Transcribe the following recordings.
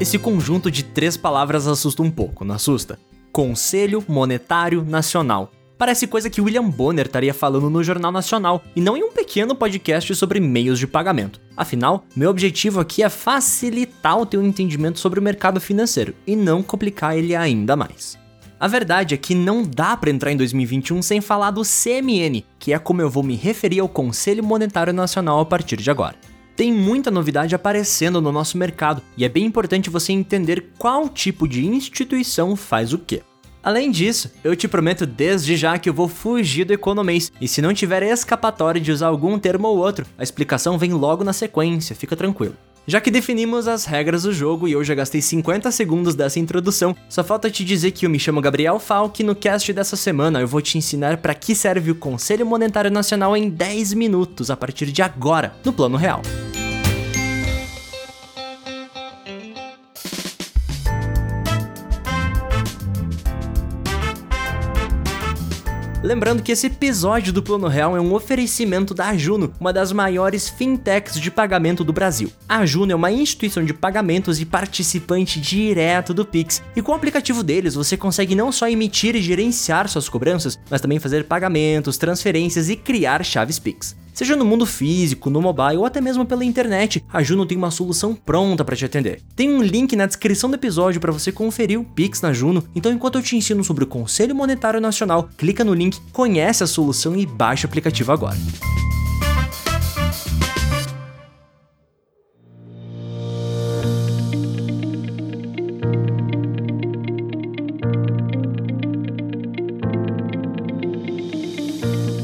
Esse conjunto de três palavras assusta um pouco, não assusta? Conselho Monetário Nacional. Parece coisa que William Bonner estaria falando no Jornal Nacional e não em um pequeno podcast sobre meios de pagamento. Afinal, meu objetivo aqui é facilitar o teu entendimento sobre o mercado financeiro e não complicar ele ainda mais. A verdade é que não dá para entrar em 2021 sem falar do CMN, que é como eu vou me referir ao Conselho Monetário Nacional a partir de agora. Tem muita novidade aparecendo no nosso mercado e é bem importante você entender qual tipo de instituição faz o quê. Além disso, eu te prometo desde já que eu vou fugir do economês, e se não tiver escapatória de usar algum termo ou outro, a explicação vem logo na sequência, fica tranquilo. Já que definimos as regras do jogo e eu já gastei 50 segundos dessa introdução, só falta te dizer que eu me chamo Gabriel Falk e no cast dessa semana eu vou te ensinar para que serve o Conselho Monetário Nacional em 10 minutos a partir de agora, no Plano Real. Lembrando que esse episódio do Plano Real é um oferecimento da Juno, uma das maiores fintechs de pagamento do Brasil. A Juno é uma instituição de pagamentos e participante direto do Pix, e com o aplicativo deles você consegue não só emitir e gerenciar suas cobranças, mas também fazer pagamentos, transferências e criar chaves Pix. Seja no mundo físico, no mobile ou até mesmo pela internet, a Juno tem uma solução pronta para te atender. Tem um link na descrição do episódio para você conferir o Pix na Juno, então enquanto eu te ensino sobre o Conselho Monetário Nacional, clica no link, conhece a solução e baixa o aplicativo agora.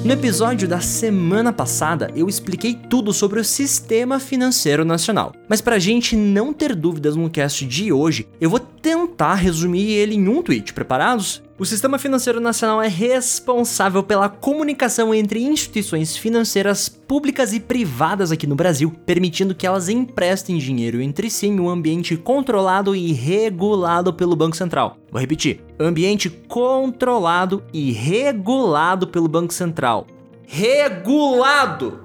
No episódio da semana passada, eu expliquei tudo sobre o Sistema Financeiro Nacional. Mas para a gente não ter dúvidas no cast de hoje, eu vou tentar resumir ele em um tweet. Preparados? O Sistema Financeiro Nacional é responsável pela comunicação entre instituições financeiras públicas e privadas aqui no Brasil, permitindo que elas emprestem dinheiro entre si em um ambiente controlado e regulado pelo Banco Central. Vou repetir: ambiente controlado e regulado pelo Banco Central. Regulado!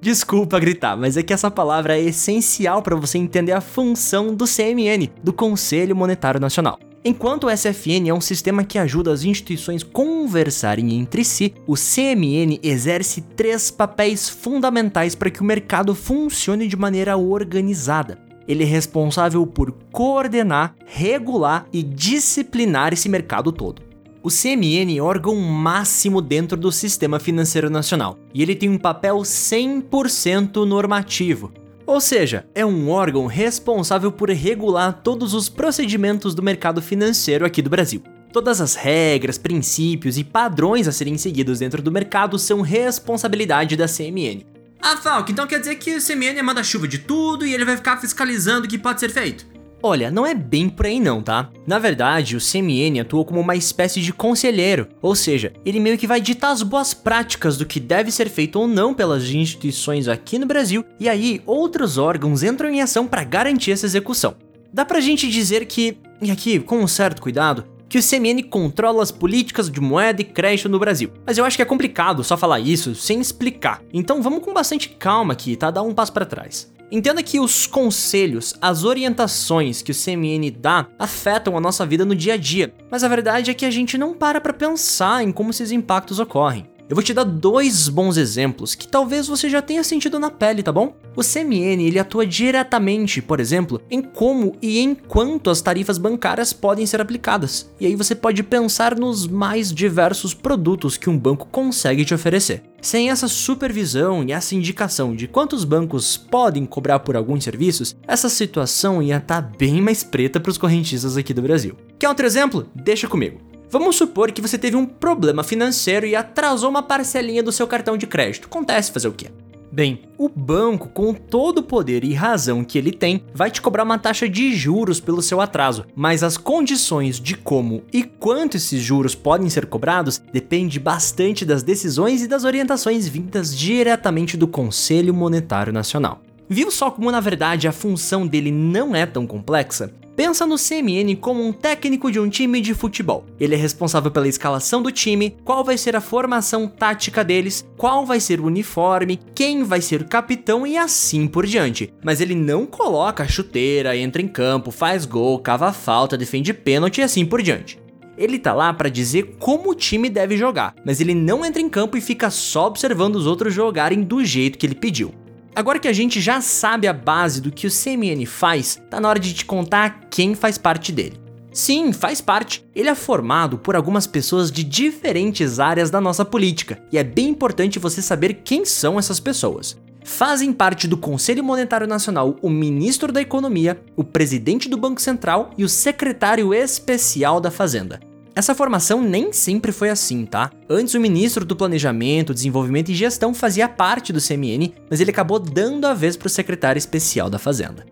Desculpa gritar, mas é que essa palavra é essencial para você entender a função do CMN, do Conselho Monetário Nacional. Enquanto o SFN é um sistema que ajuda as instituições conversarem entre si, o CMN exerce três papéis fundamentais para que o mercado funcione de maneira organizada. Ele é responsável por coordenar, regular e disciplinar esse mercado todo. O CMN é o órgão máximo dentro do sistema financeiro nacional e ele tem um papel 100% normativo. Ou seja, é um órgão responsável por regular todos os procedimentos do mercado financeiro aqui do Brasil. Todas as regras, princípios e padrões a serem seguidos dentro do mercado são responsabilidade da CMN. Ah, Falk, então quer dizer que o CMN é manda-chuva de tudo e ele vai ficar fiscalizando o que pode ser feito? Olha, não é bem por aí não, tá? Na verdade, o CMN atua como uma espécie de conselheiro, ou seja, ele meio que vai ditar as boas práticas do que deve ser feito ou não pelas instituições aqui no Brasil, e aí outros órgãos entram em ação para garantir essa execução. Dá pra gente dizer que, e aqui com um certo cuidado, que o CMN controla as políticas de moeda e crédito no Brasil. Mas eu acho que é complicado só falar isso sem explicar. Então vamos com bastante calma aqui, tá? Dá um passo para trás. Entenda que os conselhos, as orientações que o CMN dá afetam a nossa vida no dia a dia, mas a verdade é que a gente não para para pensar em como esses impactos ocorrem. Eu vou te dar dois bons exemplos que talvez você já tenha sentido na pele, tá bom? O CMN ele atua diretamente, por exemplo, em como e em quanto as tarifas bancárias podem ser aplicadas. E aí você pode pensar nos mais diversos produtos que um banco consegue te oferecer. Sem essa supervisão e essa indicação de quantos bancos podem cobrar por alguns serviços, essa situação ia estar tá bem mais preta para os correntistas aqui do Brasil. Quer outro exemplo? Deixa comigo. Vamos supor que você teve um problema financeiro e atrasou uma parcelinha do seu cartão de crédito. Acontece fazer o quê? Bem, o banco, com todo o poder e razão que ele tem, vai te cobrar uma taxa de juros pelo seu atraso, mas as condições de como e quanto esses juros podem ser cobrados depende bastante das decisões e das orientações vindas diretamente do Conselho Monetário Nacional. Viu só como na verdade a função dele não é tão complexa? Pensa no CMN como um técnico de um time de futebol. Ele é responsável pela escalação do time, qual vai ser a formação tática deles, qual vai ser o uniforme, quem vai ser o capitão e assim por diante. Mas ele não coloca chuteira, entra em campo, faz gol, cava falta, defende pênalti e assim por diante. Ele tá lá para dizer como o time deve jogar, mas ele não entra em campo e fica só observando os outros jogarem do jeito que ele pediu. Agora que a gente já sabe a base do que o CMN faz, tá na hora de te contar quem faz parte dele. Sim, faz parte. Ele é formado por algumas pessoas de diferentes áreas da nossa política, e é bem importante você saber quem são essas pessoas. Fazem parte do Conselho Monetário Nacional o ministro da Economia, o presidente do Banco Central e o secretário especial da Fazenda. Essa formação nem sempre foi assim, tá? Antes o ministro do Planejamento, Desenvolvimento e Gestão fazia parte do CMN, mas ele acabou dando a vez para o secretário especial da Fazenda.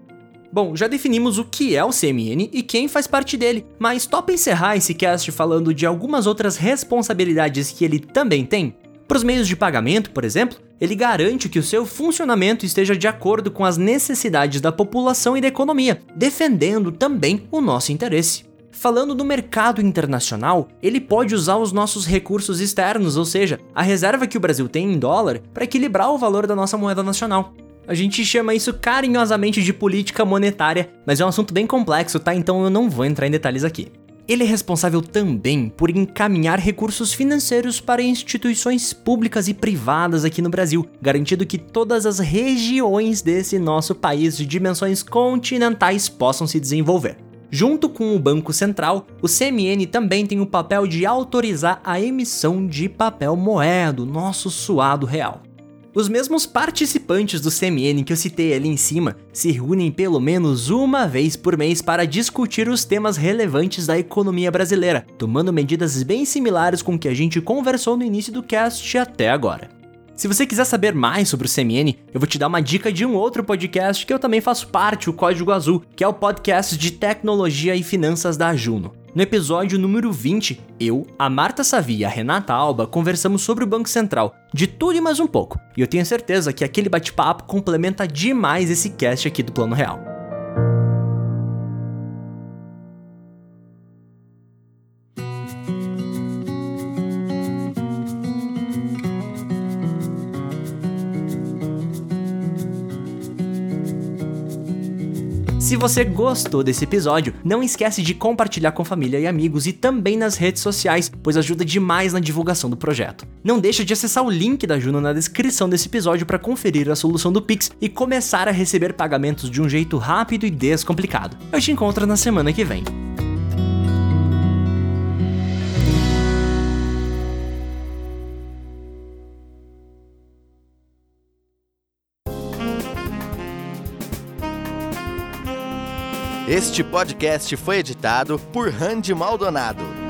Bom, já definimos o que é o CMN e quem faz parte dele, mas topa encerrar esse cast falando de algumas outras responsabilidades que ele também tem? Para os meios de pagamento, por exemplo, ele garante que o seu funcionamento esteja de acordo com as necessidades da população e da economia, defendendo também o nosso interesse. Falando do mercado internacional, ele pode usar os nossos recursos externos, ou seja, a reserva que o Brasil tem em dólar, para equilibrar o valor da nossa moeda nacional. A gente chama isso carinhosamente de política monetária, mas é um assunto bem complexo, tá? Então eu não vou entrar em detalhes aqui. Ele é responsável também por encaminhar recursos financeiros para instituições públicas e privadas aqui no Brasil, garantindo que todas as regiões desse nosso país de dimensões continentais possam se desenvolver. Junto com o Banco Central, o CMN também tem o papel de autorizar a emissão de papel moeda, nosso suado real. Os mesmos participantes do CMN que eu citei ali em cima se reúnem pelo menos uma vez por mês para discutir os temas relevantes da economia brasileira, tomando medidas bem similares com o que a gente conversou no início do cast até agora. Se você quiser saber mais sobre o CMN, eu vou te dar uma dica de um outro podcast que eu também faço parte, o Código Azul, que é o podcast de tecnologia e finanças da Juno. No episódio número 20, eu, a Marta Savi e a Renata Alba conversamos sobre o Banco Central, de tudo e mais um pouco. E eu tenho certeza que aquele bate-papo complementa demais esse cast aqui do Plano Real. Se você gostou desse episódio, não esquece de compartilhar com família e amigos e também nas redes sociais, pois ajuda demais na divulgação do projeto. Não deixa de acessar o link da Juno na descrição desse episódio para conferir a solução do Pix e começar a receber pagamentos de um jeito rápido e descomplicado. Eu te encontro na semana que vem. Este podcast foi editado por Randy Maldonado.